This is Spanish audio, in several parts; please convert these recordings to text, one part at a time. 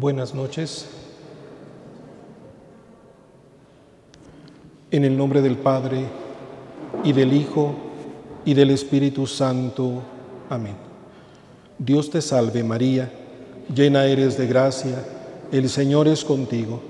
Buenas noches. En el nombre del Padre, y del Hijo, y del Espíritu Santo. Amén. Dios te salve María, llena eres de gracia, el Señor es contigo.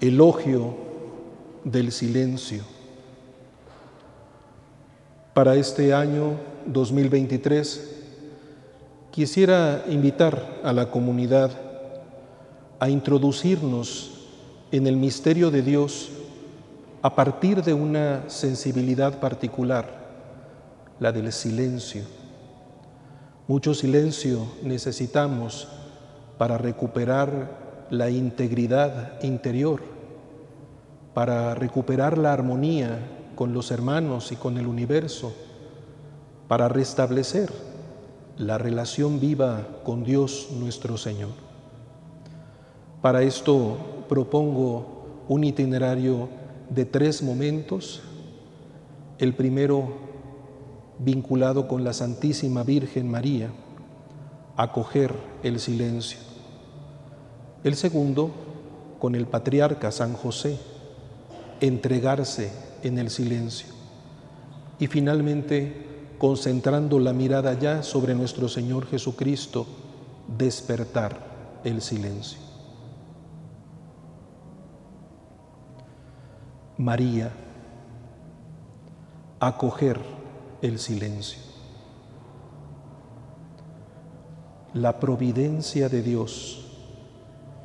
Elogio del silencio. Para este año 2023, quisiera invitar a la comunidad a introducirnos en el misterio de Dios a partir de una sensibilidad particular, la del silencio. Mucho silencio necesitamos para recuperar la integridad interior, para recuperar la armonía con los hermanos y con el universo, para restablecer la relación viva con Dios nuestro Señor. Para esto propongo un itinerario de tres momentos. El primero vinculado con la Santísima Virgen María, acoger el silencio. El segundo con el patriarca San José, entregarse en el silencio. Y finalmente, concentrando la mirada ya sobre nuestro Señor Jesucristo, despertar el silencio. María, acoger el silencio. La providencia de Dios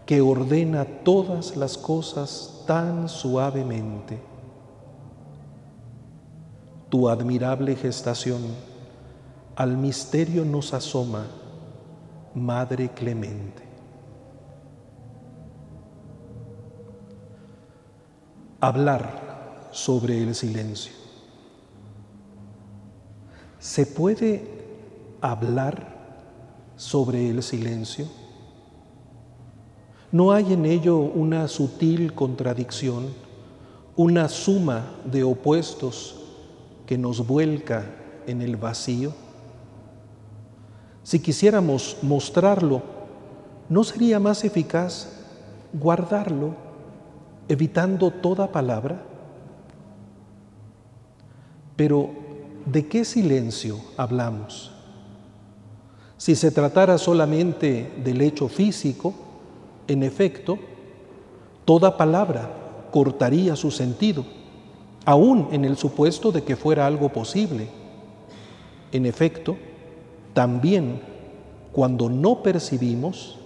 que ordena todas las cosas tan suavemente. Tu admirable gestación al misterio nos asoma, Madre Clemente. hablar sobre el silencio. ¿Se puede hablar sobre el silencio? ¿No hay en ello una sutil contradicción, una suma de opuestos que nos vuelca en el vacío? Si quisiéramos mostrarlo, ¿no sería más eficaz guardarlo evitando toda palabra? Pero, ¿de qué silencio hablamos? Si se tratara solamente del hecho físico, en efecto, toda palabra cortaría su sentido, aún en el supuesto de que fuera algo posible. En efecto, también cuando no percibimos,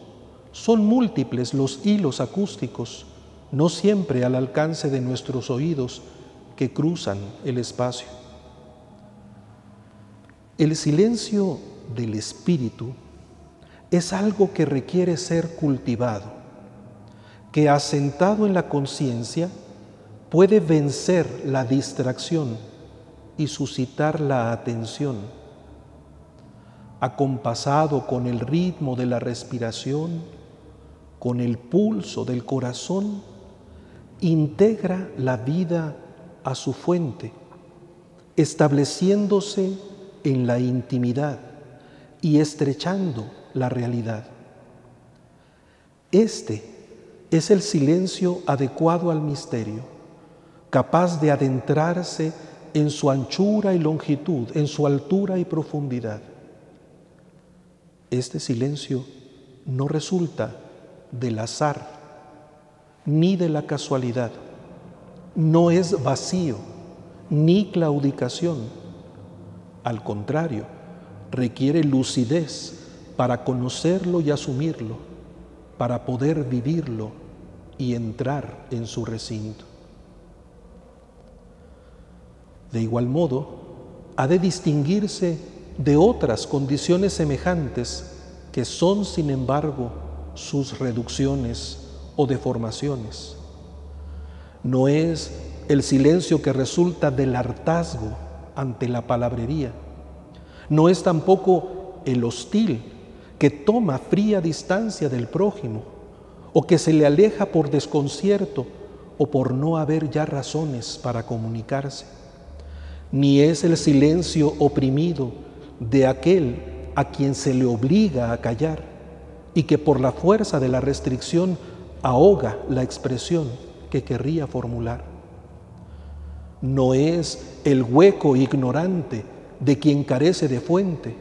son múltiples los hilos acústicos no siempre al alcance de nuestros oídos que cruzan el espacio. El silencio del espíritu es algo que requiere ser cultivado, que asentado en la conciencia puede vencer la distracción y suscitar la atención. Acompasado con el ritmo de la respiración, con el pulso del corazón, integra la vida a su fuente, estableciéndose en la intimidad y estrechando la realidad. Este es el silencio adecuado al misterio, capaz de adentrarse en su anchura y longitud, en su altura y profundidad. Este silencio no resulta del azar, ni de la casualidad. No es vacío, ni claudicación. Al contrario, requiere lucidez para conocerlo y asumirlo, para poder vivirlo y entrar en su recinto. De igual modo, ha de distinguirse de otras condiciones semejantes que son, sin embargo, sus reducciones o deformaciones. No es el silencio que resulta del hartazgo ante la palabrería. No es tampoco el hostil que toma fría distancia del prójimo o que se le aleja por desconcierto o por no haber ya razones para comunicarse. Ni es el silencio oprimido de aquel a quien se le obliga a callar y que por la fuerza de la restricción ahoga la expresión que querría formular. No es el hueco ignorante de quien carece de fuente,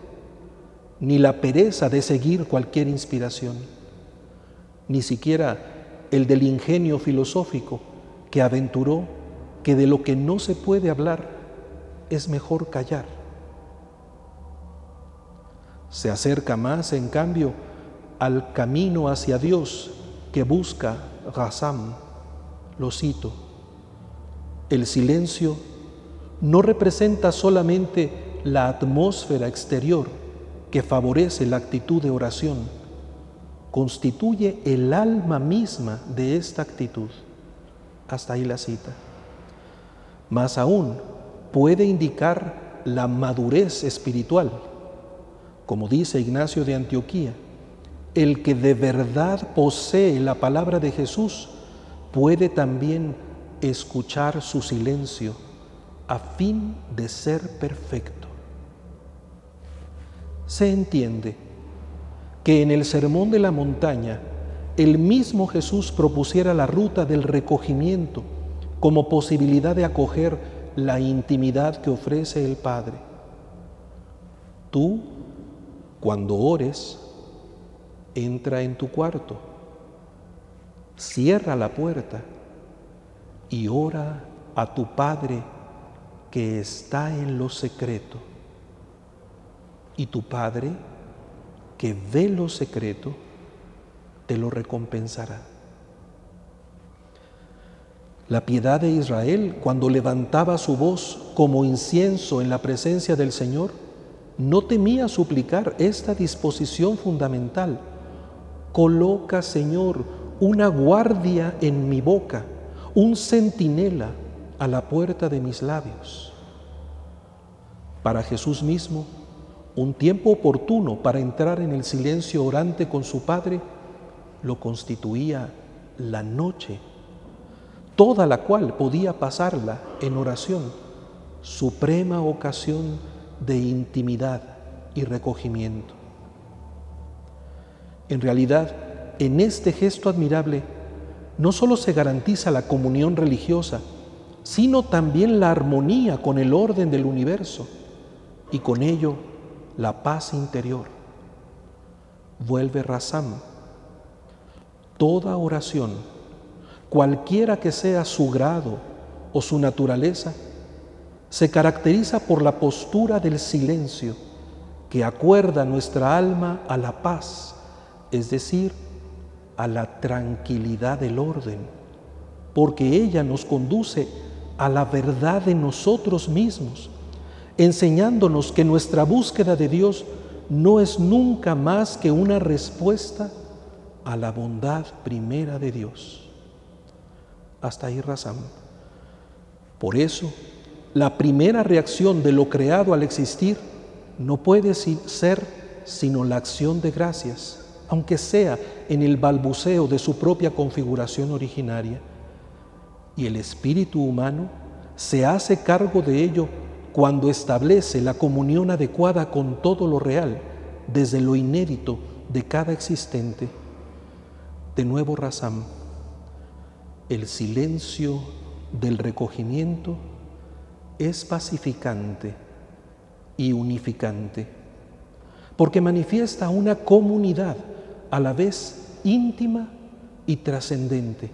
ni la pereza de seguir cualquier inspiración, ni siquiera el del ingenio filosófico que aventuró que de lo que no se puede hablar es mejor callar. Se acerca más, en cambio, al camino hacia Dios que busca Ghazam, lo cito. El silencio no representa solamente la atmósfera exterior que favorece la actitud de oración, constituye el alma misma de esta actitud. Hasta ahí la cita. Más aún, puede indicar la madurez espiritual, como dice Ignacio de Antioquía, el que de verdad posee la palabra de Jesús puede también escuchar su silencio a fin de ser perfecto. Se entiende que en el Sermón de la Montaña el mismo Jesús propusiera la ruta del recogimiento como posibilidad de acoger la intimidad que ofrece el Padre. Tú, cuando ores, entra en tu cuarto, cierra la puerta y ora a tu Padre que está en lo secreto. Y tu Padre, que ve lo secreto, te lo recompensará. La piedad de Israel, cuando levantaba su voz como incienso en la presencia del Señor, no temía suplicar esta disposición fundamental. Coloca, Señor, una guardia en mi boca, un centinela a la puerta de mis labios. Para Jesús mismo, un tiempo oportuno para entrar en el silencio orante con su Padre lo constituía la noche toda la cual podía pasarla en oración, suprema ocasión de intimidad y recogimiento. En realidad, en este gesto admirable, no solo se garantiza la comunión religiosa, sino también la armonía con el orden del universo y con ello la paz interior. Vuelve Razam. Toda oración cualquiera que sea su grado o su naturaleza, se caracteriza por la postura del silencio que acuerda nuestra alma a la paz, es decir, a la tranquilidad del orden, porque ella nos conduce a la verdad de nosotros mismos, enseñándonos que nuestra búsqueda de Dios no es nunca más que una respuesta a la bondad primera de Dios hasta ahí razón. Por eso, la primera reacción de lo creado al existir no puede ser sino la acción de gracias, aunque sea en el balbuceo de su propia configuración originaria. Y el espíritu humano se hace cargo de ello cuando establece la comunión adecuada con todo lo real, desde lo inédito de cada existente. De nuevo, Razam el silencio del recogimiento es pacificante y unificante, porque manifiesta una comunidad a la vez íntima y trascendente,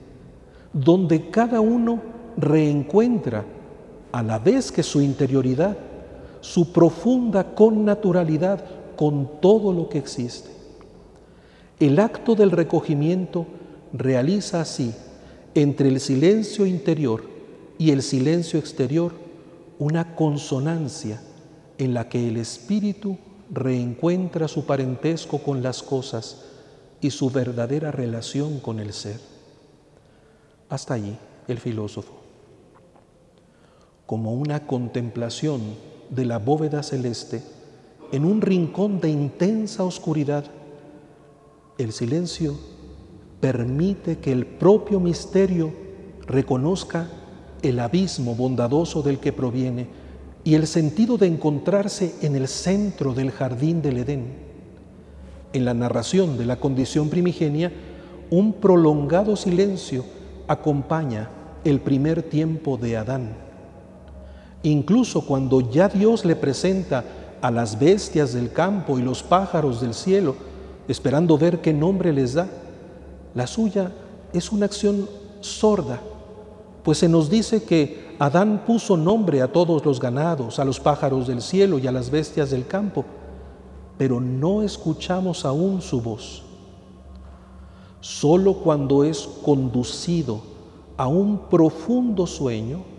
donde cada uno reencuentra, a la vez que su interioridad, su profunda connaturalidad con todo lo que existe. El acto del recogimiento realiza así, entre el silencio interior y el silencio exterior, una consonancia en la que el espíritu reencuentra su parentesco con las cosas y su verdadera relación con el ser. Hasta allí el filósofo. Como una contemplación de la bóveda celeste en un rincón de intensa oscuridad, el silencio permite que el propio misterio reconozca el abismo bondadoso del que proviene y el sentido de encontrarse en el centro del jardín del Edén. En la narración de la condición primigenia, un prolongado silencio acompaña el primer tiempo de Adán. Incluso cuando ya Dios le presenta a las bestias del campo y los pájaros del cielo, esperando ver qué nombre les da, la suya es una acción sorda, pues se nos dice que Adán puso nombre a todos los ganados, a los pájaros del cielo y a las bestias del campo, pero no escuchamos aún su voz. Solo cuando es conducido a un profundo sueño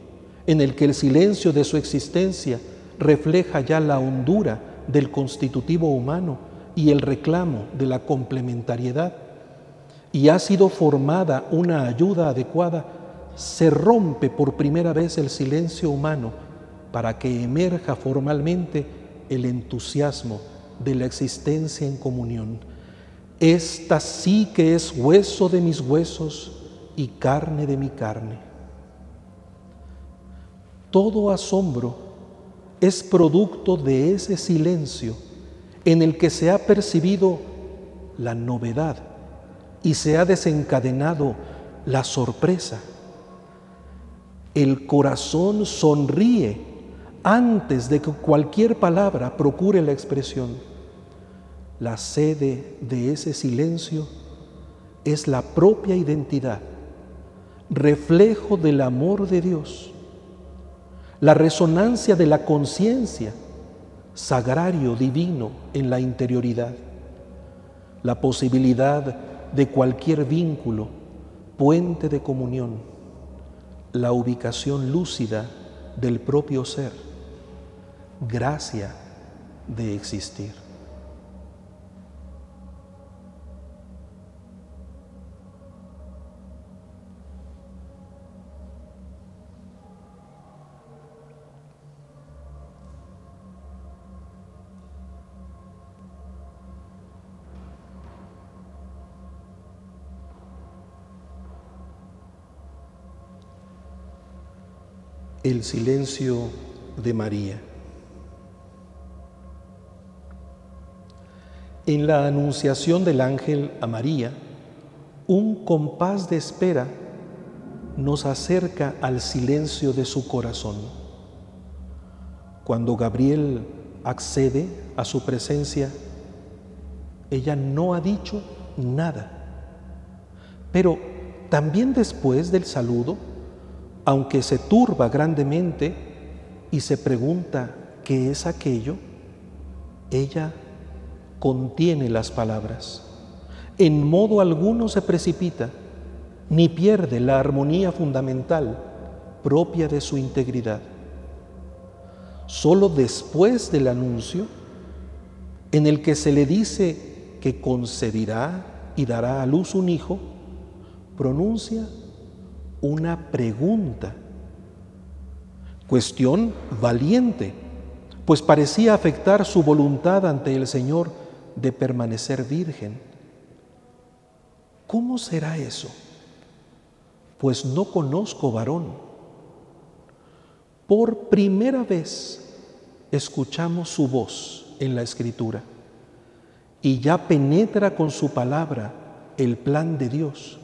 en el que el silencio de su existencia refleja ya la hondura del constitutivo humano y el reclamo de la complementariedad, y ha sido formada una ayuda adecuada, se rompe por primera vez el silencio humano para que emerja formalmente el entusiasmo de la existencia en comunión. Esta sí que es hueso de mis huesos y carne de mi carne. Todo asombro es producto de ese silencio en el que se ha percibido la novedad y se ha desencadenado la sorpresa. El corazón sonríe antes de que cualquier palabra procure la expresión. La sede de ese silencio es la propia identidad, reflejo del amor de Dios, la resonancia de la conciencia, sagrario divino en la interioridad, la posibilidad de cualquier vínculo, puente de comunión, la ubicación lúcida del propio ser, gracia de existir. El silencio de María. En la anunciación del ángel a María, un compás de espera nos acerca al silencio de su corazón. Cuando Gabriel accede a su presencia, ella no ha dicho nada. Pero también después del saludo, aunque se turba grandemente y se pregunta qué es aquello, ella contiene las palabras. En modo alguno se precipita, ni pierde la armonía fundamental propia de su integridad. Solo después del anuncio, en el que se le dice que concebirá y dará a luz un hijo, pronuncia una pregunta. Cuestión valiente, pues parecía afectar su voluntad ante el Señor de permanecer virgen. ¿Cómo será eso? Pues no conozco varón. Por primera vez escuchamos su voz en la escritura y ya penetra con su palabra el plan de Dios,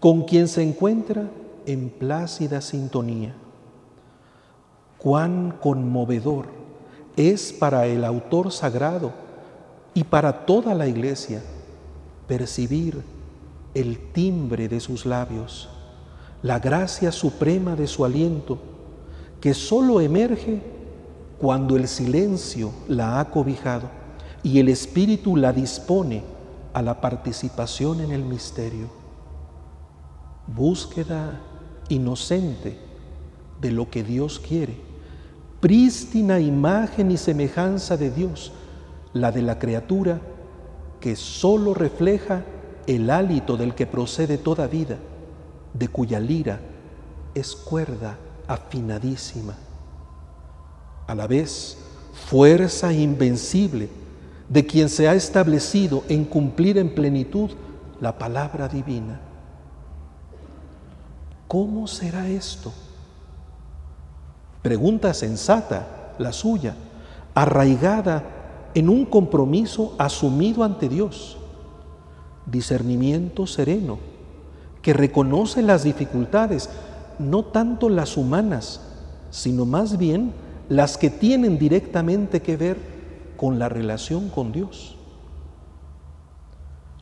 con quien se encuentra en plácida sintonía. Cuán conmovedor es para el autor sagrado y para toda la iglesia percibir el timbre de sus labios, la gracia suprema de su aliento, que sólo emerge cuando el silencio la ha cobijado y el Espíritu la dispone a la participación en el misterio. Búsqueda inocente de lo que Dios quiere. Prístina imagen y semejanza de Dios, la de la criatura que sólo refleja el hálito del que procede toda vida, de cuya lira es cuerda afinadísima. A la vez, fuerza invencible de quien se ha establecido en cumplir en plenitud la palabra divina. ¿Cómo será esto? Pregunta sensata, la suya, arraigada en un compromiso asumido ante Dios. Discernimiento sereno, que reconoce las dificultades, no tanto las humanas, sino más bien las que tienen directamente que ver con la relación con Dios.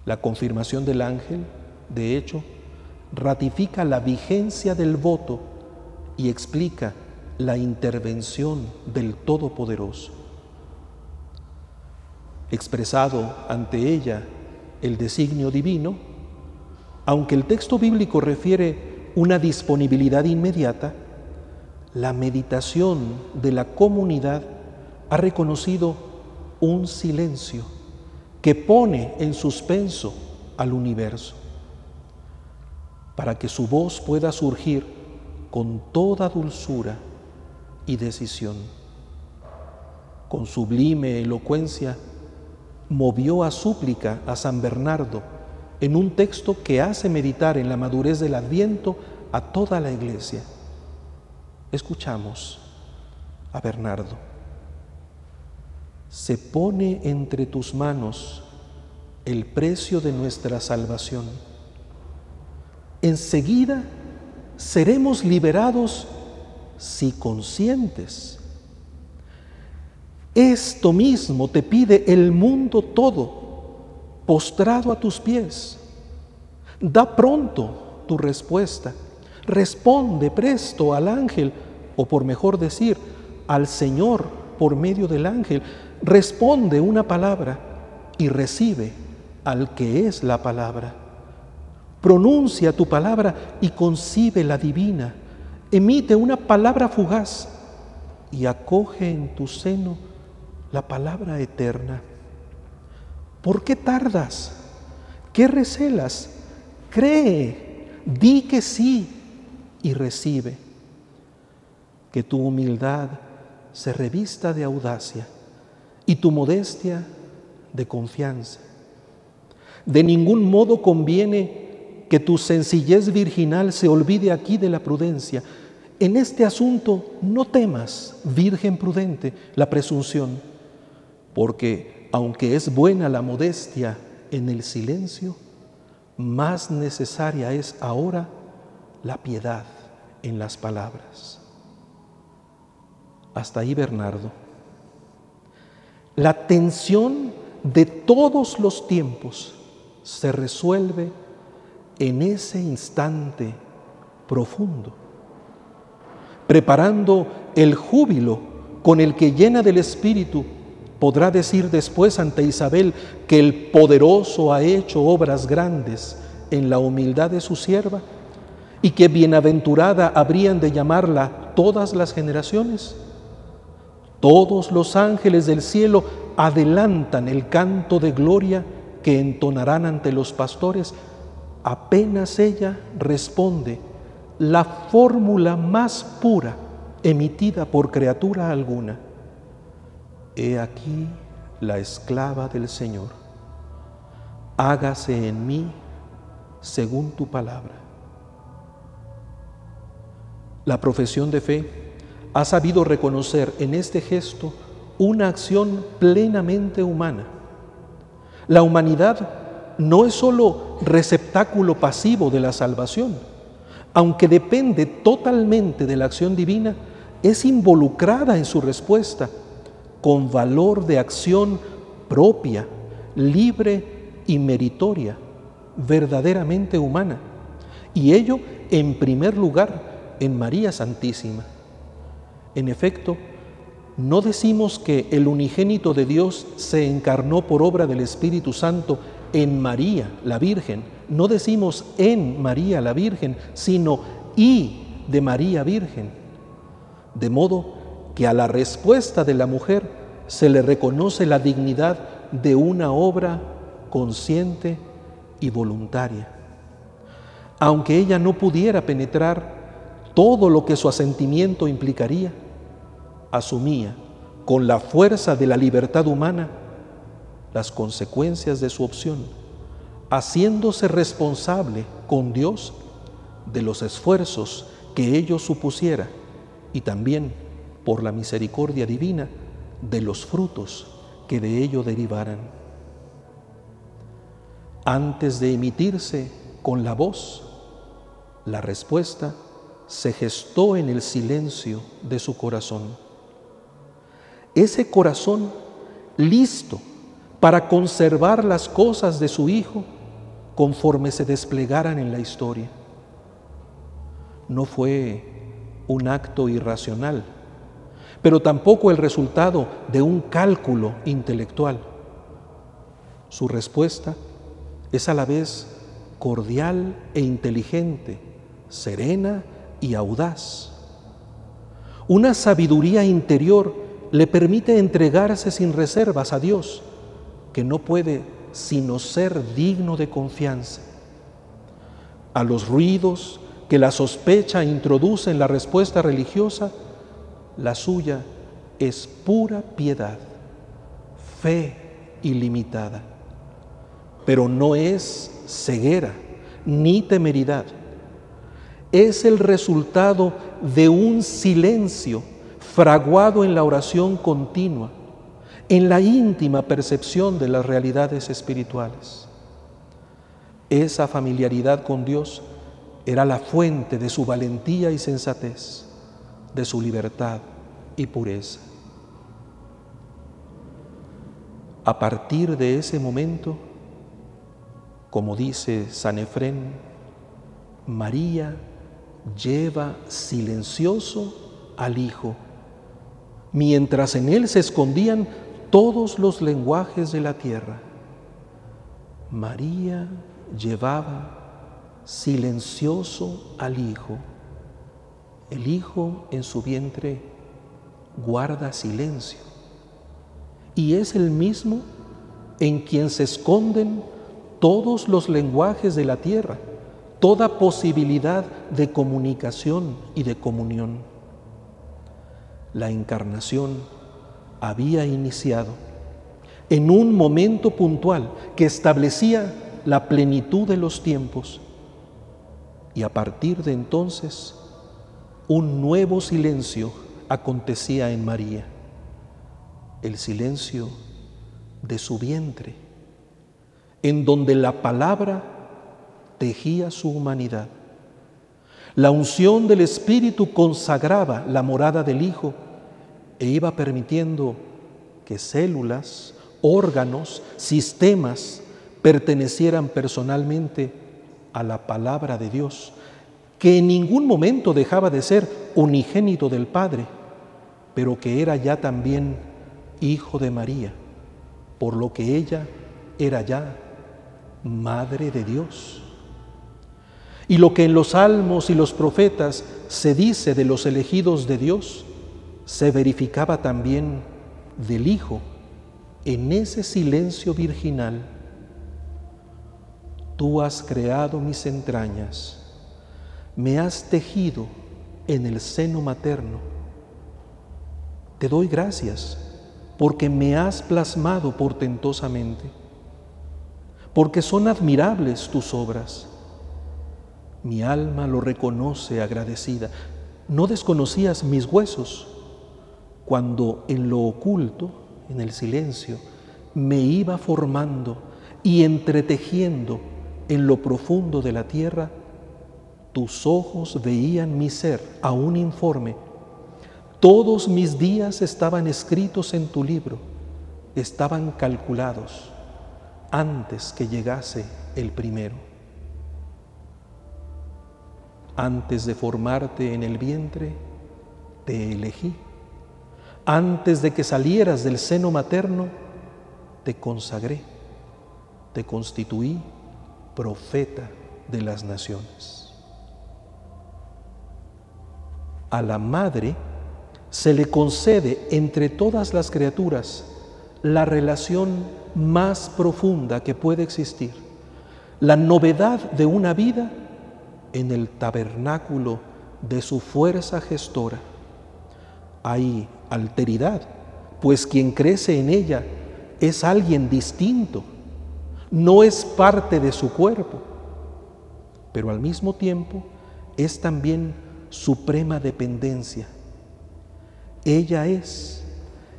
La confirmación del ángel, de hecho, ratifica la vigencia del voto y explica la intervención del Todopoderoso. Expresado ante ella el designio divino, aunque el texto bíblico refiere una disponibilidad inmediata, la meditación de la comunidad ha reconocido un silencio que pone en suspenso al universo para que su voz pueda surgir con toda dulzura y decisión. Con sublime elocuencia, movió a súplica a San Bernardo en un texto que hace meditar en la madurez del adviento a toda la iglesia. Escuchamos a Bernardo. Se pone entre tus manos el precio de nuestra salvación enseguida seremos liberados si conscientes. Esto mismo te pide el mundo todo, postrado a tus pies. Da pronto tu respuesta. Responde presto al ángel, o por mejor decir, al Señor por medio del ángel. Responde una palabra y recibe al que es la palabra. Pronuncia tu palabra y concibe la divina. Emite una palabra fugaz y acoge en tu seno la palabra eterna. ¿Por qué tardas? ¿Qué recelas? Cree, di que sí y recibe. Que tu humildad se revista de audacia y tu modestia de confianza. De ningún modo conviene que tu sencillez virginal se olvide aquí de la prudencia. En este asunto no temas, Virgen prudente, la presunción, porque aunque es buena la modestia en el silencio, más necesaria es ahora la piedad en las palabras. Hasta ahí Bernardo. La tensión de todos los tiempos se resuelve en ese instante profundo, preparando el júbilo con el que llena del Espíritu podrá decir después ante Isabel que el poderoso ha hecho obras grandes en la humildad de su sierva y que bienaventurada habrían de llamarla todas las generaciones. Todos los ángeles del cielo adelantan el canto de gloria que entonarán ante los pastores apenas ella responde la fórmula más pura emitida por criatura alguna. He aquí la esclava del Señor. Hágase en mí según tu palabra. La profesión de fe ha sabido reconocer en este gesto una acción plenamente humana. La humanidad no es sólo receptáculo pasivo de la salvación, aunque depende totalmente de la acción divina, es involucrada en su respuesta con valor de acción propia, libre y meritoria, verdaderamente humana. Y ello en primer lugar en María Santísima. En efecto, no decimos que el unigénito de Dios se encarnó por obra del Espíritu Santo en María la Virgen. No decimos en María la Virgen, sino y de María Virgen. De modo que a la respuesta de la mujer se le reconoce la dignidad de una obra consciente y voluntaria. Aunque ella no pudiera penetrar todo lo que su asentimiento implicaría, asumía con la fuerza de la libertad humana las consecuencias de su opción, haciéndose responsable con Dios de los esfuerzos que ello supusiera y también, por la misericordia divina, de los frutos que de ello derivaran. Antes de emitirse con la voz, la respuesta se gestó en el silencio de su corazón. Ese corazón listo para conservar las cosas de su Hijo conforme se desplegaran en la historia. No fue un acto irracional, pero tampoco el resultado de un cálculo intelectual. Su respuesta es a la vez cordial e inteligente, serena y audaz. Una sabiduría interior le permite entregarse sin reservas a Dios, que no puede sino ser digno de confianza. A los ruidos que la sospecha introduce en la respuesta religiosa, la suya es pura piedad, fe ilimitada, pero no es ceguera ni temeridad es el resultado de un silencio fraguado en la oración continua, en la íntima percepción de las realidades espirituales. Esa familiaridad con Dios era la fuente de su valentía y sensatez, de su libertad y pureza. A partir de ese momento, como dice San Efrén, María lleva silencioso al Hijo, mientras en él se escondían todos los lenguajes de la tierra. María llevaba silencioso al Hijo. El Hijo en su vientre guarda silencio. Y es el mismo en quien se esconden todos los lenguajes de la tierra toda posibilidad de comunicación y de comunión. La encarnación había iniciado en un momento puntual que establecía la plenitud de los tiempos y a partir de entonces un nuevo silencio acontecía en María, el silencio de su vientre, en donde la palabra tejía su humanidad. La unción del Espíritu consagraba la morada del Hijo e iba permitiendo que células, órganos, sistemas pertenecieran personalmente a la palabra de Dios, que en ningún momento dejaba de ser unigénito del Padre, pero que era ya también hijo de María, por lo que ella era ya Madre de Dios. Y lo que en los salmos y los profetas se dice de los elegidos de Dios, se verificaba también del Hijo en ese silencio virginal. Tú has creado mis entrañas, me has tejido en el seno materno. Te doy gracias porque me has plasmado portentosamente, porque son admirables tus obras mi alma lo reconoce agradecida. No desconocías mis huesos cuando en lo oculto, en el silencio, me iba formando y entretejiendo en lo profundo de la tierra, tus ojos veían mi ser aún informe. Todos mis días estaban escritos en tu libro, estaban calculados antes que llegase el primero antes de formarte en el vientre, te elegí. Antes de que salieras del seno materno, te consagré. te constituí profeta de las naciones. A la madre se le concede entre todas las criaturas la relación más profunda que puede existir, la novedad de una vida en el tabernáculo de su fuerza gestora. Hay alteridad, pues quien crece en ella es alguien distinto, no es parte de su cuerpo, pero al mismo tiempo es también suprema dependencia. Ella es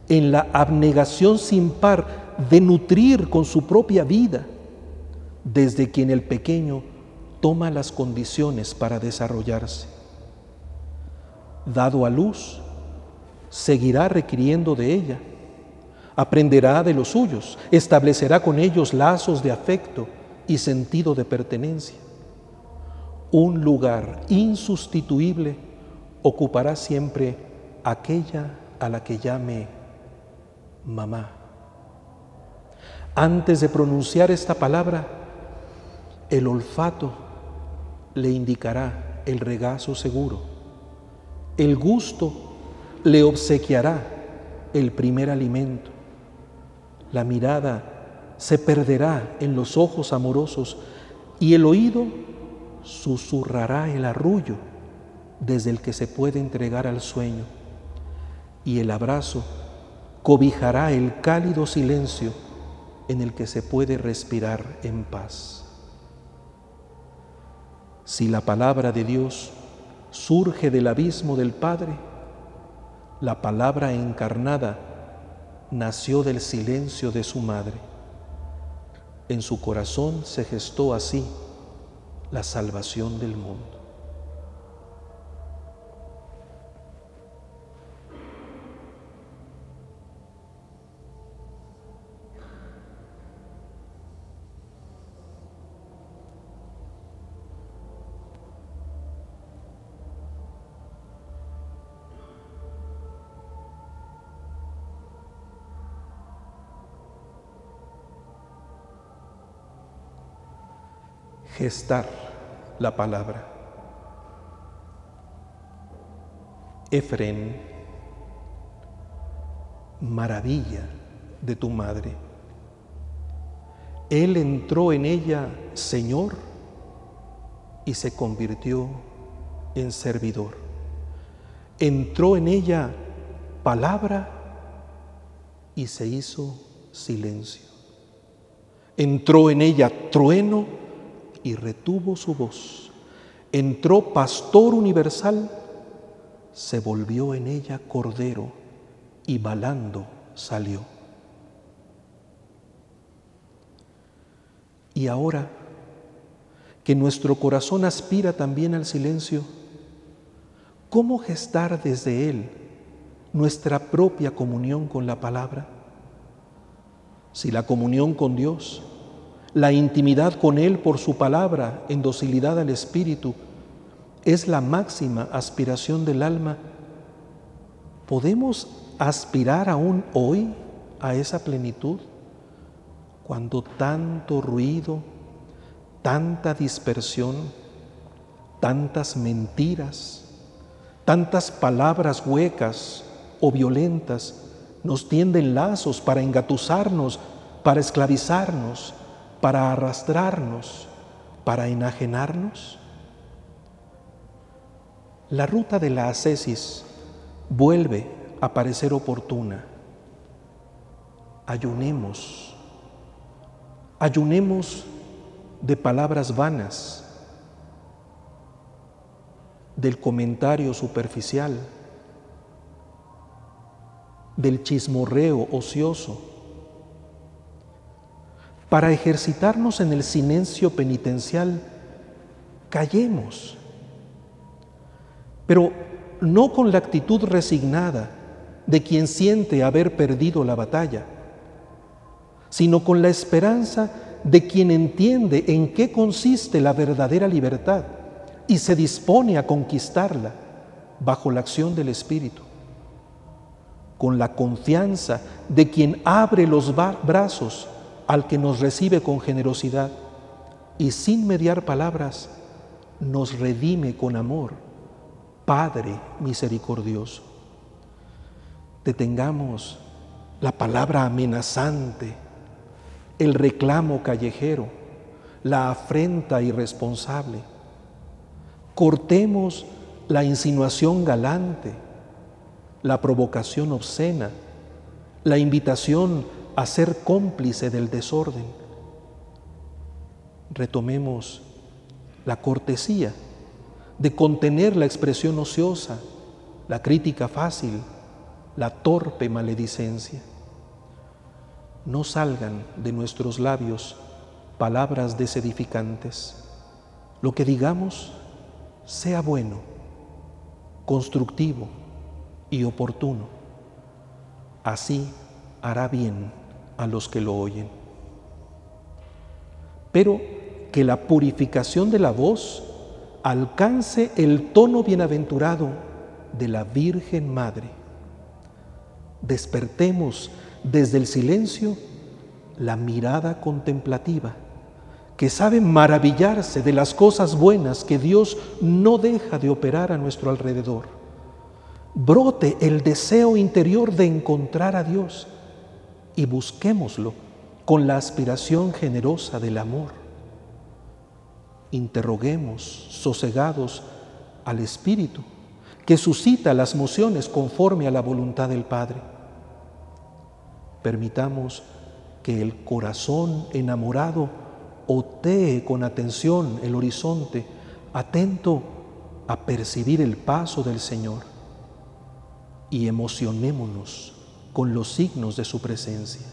en la abnegación sin par de nutrir con su propia vida, desde quien el pequeño toma las condiciones para desarrollarse. Dado a luz, seguirá requiriendo de ella, aprenderá de los suyos, establecerá con ellos lazos de afecto y sentido de pertenencia. Un lugar insustituible ocupará siempre aquella a la que llame mamá. Antes de pronunciar esta palabra, el olfato le indicará el regazo seguro. El gusto le obsequiará el primer alimento. La mirada se perderá en los ojos amorosos y el oído susurrará el arrullo desde el que se puede entregar al sueño y el abrazo cobijará el cálido silencio en el que se puede respirar en paz. Si la palabra de Dios surge del abismo del Padre, la palabra encarnada nació del silencio de su madre. En su corazón se gestó así la salvación del mundo. Gestar la palabra. Efren, maravilla de tu madre. Él entró en ella Señor y se convirtió en servidor. Entró en ella palabra y se hizo silencio. Entró en ella trueno y retuvo su voz. Entró pastor universal, se volvió en ella cordero y balando salió. Y ahora que nuestro corazón aspira también al silencio, ¿cómo gestar desde él nuestra propia comunión con la palabra? Si la comunión con Dios la intimidad con Él por su palabra en docilidad al Espíritu es la máxima aspiración del alma. ¿Podemos aspirar aún hoy a esa plenitud cuando tanto ruido, tanta dispersión, tantas mentiras, tantas palabras huecas o violentas nos tienden lazos para engatusarnos, para esclavizarnos, para arrastrarnos, para enajenarnos? La ruta de la ascesis vuelve a parecer oportuna. Ayunemos, ayunemos de palabras vanas, del comentario superficial, del chismorreo ocioso para ejercitarnos en el silencio penitencial, callemos, pero no con la actitud resignada de quien siente haber perdido la batalla, sino con la esperanza de quien entiende en qué consiste la verdadera libertad y se dispone a conquistarla bajo la acción del Espíritu, con la confianza de quien abre los brazos al que nos recibe con generosidad y sin mediar palabras, nos redime con amor, Padre misericordioso. Detengamos la palabra amenazante, el reclamo callejero, la afrenta irresponsable. Cortemos la insinuación galante, la provocación obscena, la invitación a ser cómplice del desorden. Retomemos la cortesía de contener la expresión ociosa, la crítica fácil, la torpe maledicencia. No salgan de nuestros labios palabras desedificantes. Lo que digamos sea bueno, constructivo y oportuno. Así hará bien a los que lo oyen. Pero que la purificación de la voz alcance el tono bienaventurado de la Virgen Madre. Despertemos desde el silencio la mirada contemplativa que sabe maravillarse de las cosas buenas que Dios no deja de operar a nuestro alrededor. Brote el deseo interior de encontrar a Dios y busquémoslo con la aspiración generosa del amor. Interroguemos sosegados al Espíritu que suscita las mociones conforme a la voluntad del Padre. Permitamos que el corazón enamorado otee con atención el horizonte, atento a percibir el paso del Señor y emocionémonos con los signos de su presencia.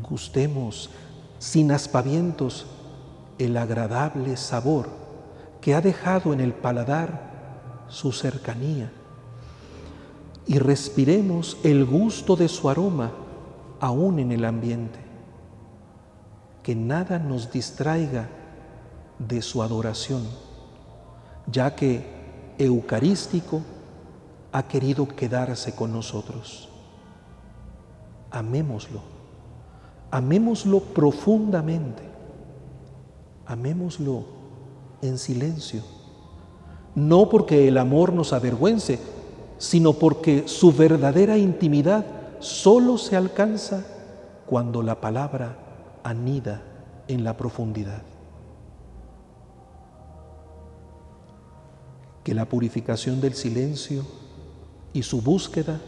Gustemos sin aspavientos el agradable sabor que ha dejado en el paladar su cercanía y respiremos el gusto de su aroma aún en el ambiente que nada nos distraiga de su adoración, ya que Eucarístico ha querido quedarse con nosotros. Amémoslo, amémoslo profundamente, amémoslo en silencio, no porque el amor nos avergüence, sino porque su verdadera intimidad solo se alcanza cuando la palabra anida en la profundidad. Que la purificación del silencio y su búsqueda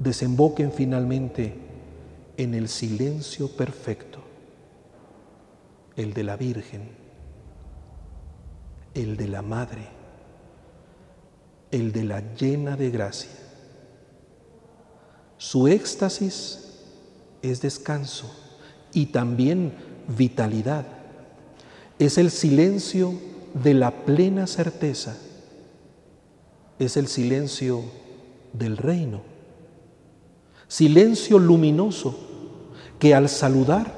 desemboquen finalmente en el silencio perfecto, el de la Virgen, el de la Madre, el de la llena de gracia. Su éxtasis es descanso y también vitalidad. Es el silencio de la plena certeza. Es el silencio del reino. Silencio luminoso que al saludar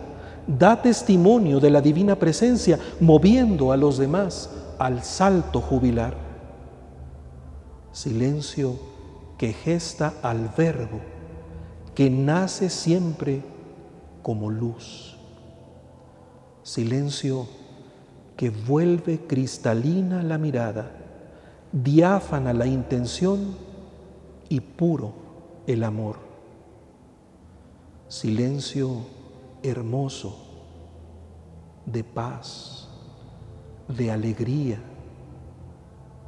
da testimonio de la divina presencia, moviendo a los demás al salto jubilar. Silencio que gesta al verbo, que nace siempre como luz. Silencio que vuelve cristalina la mirada, diáfana la intención y puro el amor. Silencio hermoso de paz, de alegría,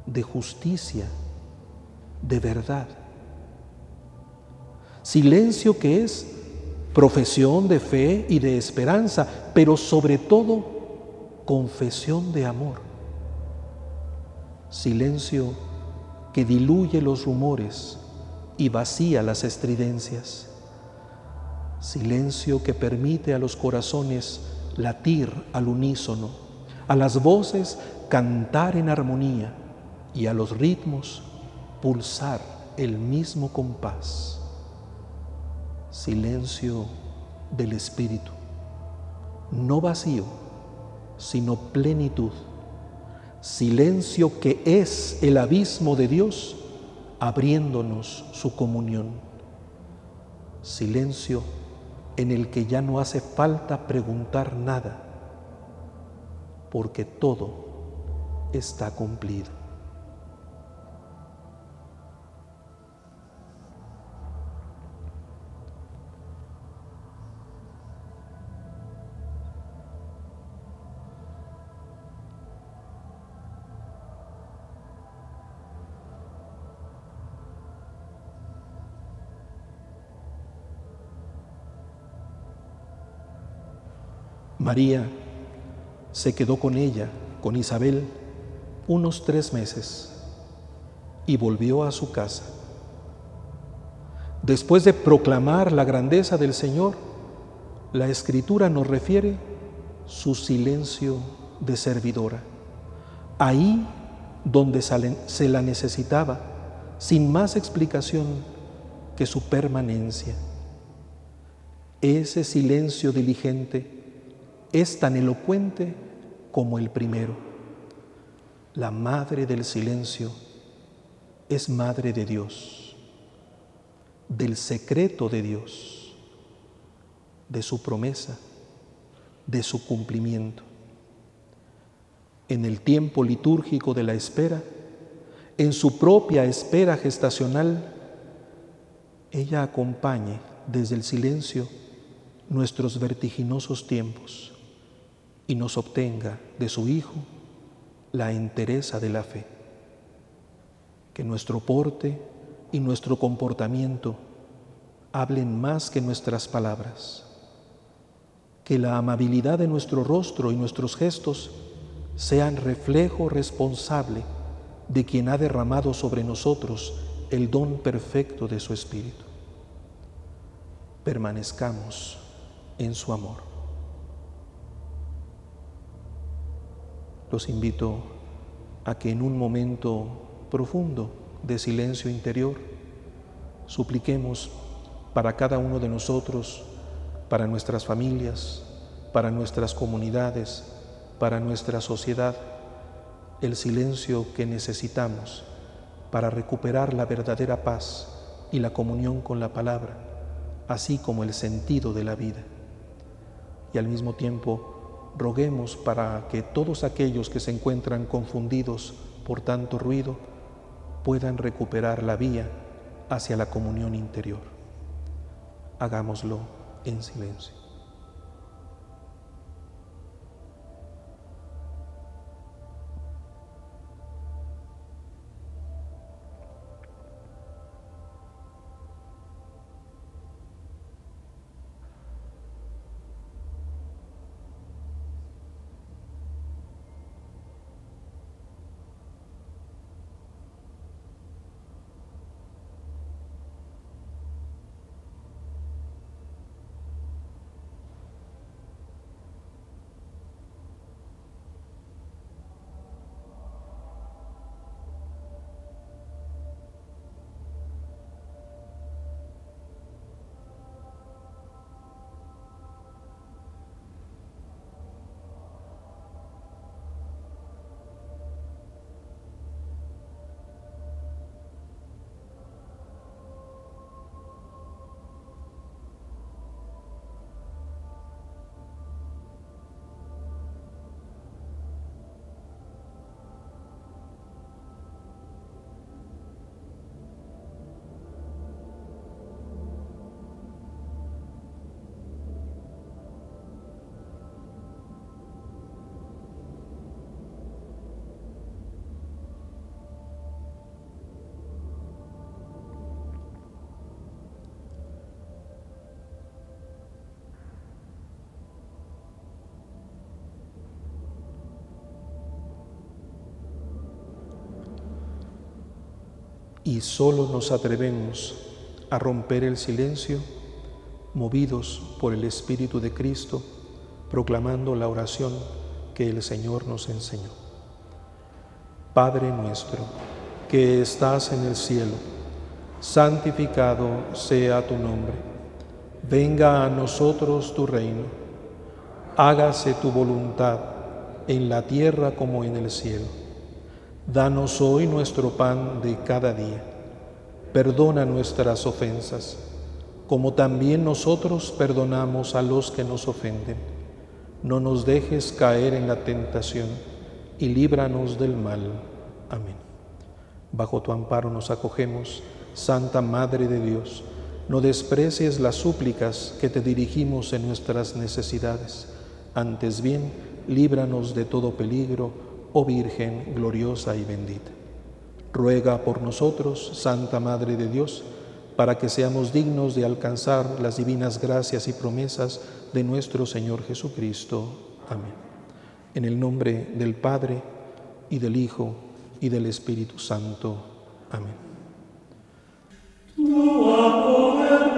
de justicia, de verdad. Silencio que es profesión de fe y de esperanza, pero sobre todo confesión de amor. Silencio que diluye los rumores y vacía las estridencias. Silencio que permite a los corazones latir al unísono, a las voces cantar en armonía y a los ritmos pulsar el mismo compás silencio del Espíritu, no vacío, sino plenitud, silencio que es el abismo de Dios abriéndonos su comunión, silencio en el que ya no hace falta preguntar nada, porque todo está cumplido. María se quedó con ella, con Isabel, unos tres meses y volvió a su casa. Después de proclamar la grandeza del Señor, la Escritura nos refiere su silencio de servidora. Ahí donde se la necesitaba, sin más explicación que su permanencia. Ese silencio diligente es tan elocuente como el primero. La madre del silencio es madre de Dios, del secreto de Dios, de su promesa, de su cumplimiento. En el tiempo litúrgico de la espera, en su propia espera gestacional, ella acompañe desde el silencio nuestros vertiginosos tiempos y nos obtenga de su Hijo la entereza de la fe. Que nuestro porte y nuestro comportamiento hablen más que nuestras palabras. Que la amabilidad de nuestro rostro y nuestros gestos sean reflejo responsable de quien ha derramado sobre nosotros el don perfecto de su Espíritu. Permanezcamos en su amor. Los invito a que en un momento profundo de silencio interior supliquemos para cada uno de nosotros, para nuestras familias, para nuestras comunidades, para nuestra sociedad, el silencio que necesitamos para recuperar la verdadera paz y la comunión con la palabra, así como el sentido de la vida. Y al mismo tiempo, roguemos para que todos aquellos que se encuentran confundidos por tanto ruido puedan recuperar la vía hacia la comunión interior. Hagámoslo en silencio. Y solo nos atrevemos a romper el silencio movidos por el Espíritu de Cristo, proclamando la oración que el Señor nos enseñó. Padre nuestro, que estás en el cielo, santificado sea tu nombre, venga a nosotros tu reino, hágase tu voluntad en la tierra como en el cielo. Danos hoy nuestro pan de cada día. Perdona nuestras ofensas, como también nosotros perdonamos a los que nos ofenden. No nos dejes caer en la tentación y líbranos del mal. Amén. Bajo tu amparo nos acogemos, Santa Madre de Dios. No desprecies las súplicas que te dirigimos en nuestras necesidades. Antes bien, líbranos de todo peligro, oh Virgen gloriosa y bendita. Ruega por nosotros, Santa Madre de Dios, para que seamos dignos de alcanzar las divinas gracias y promesas de nuestro Señor Jesucristo. Amén. En el nombre del Padre, y del Hijo, y del Espíritu Santo. Amén. Poder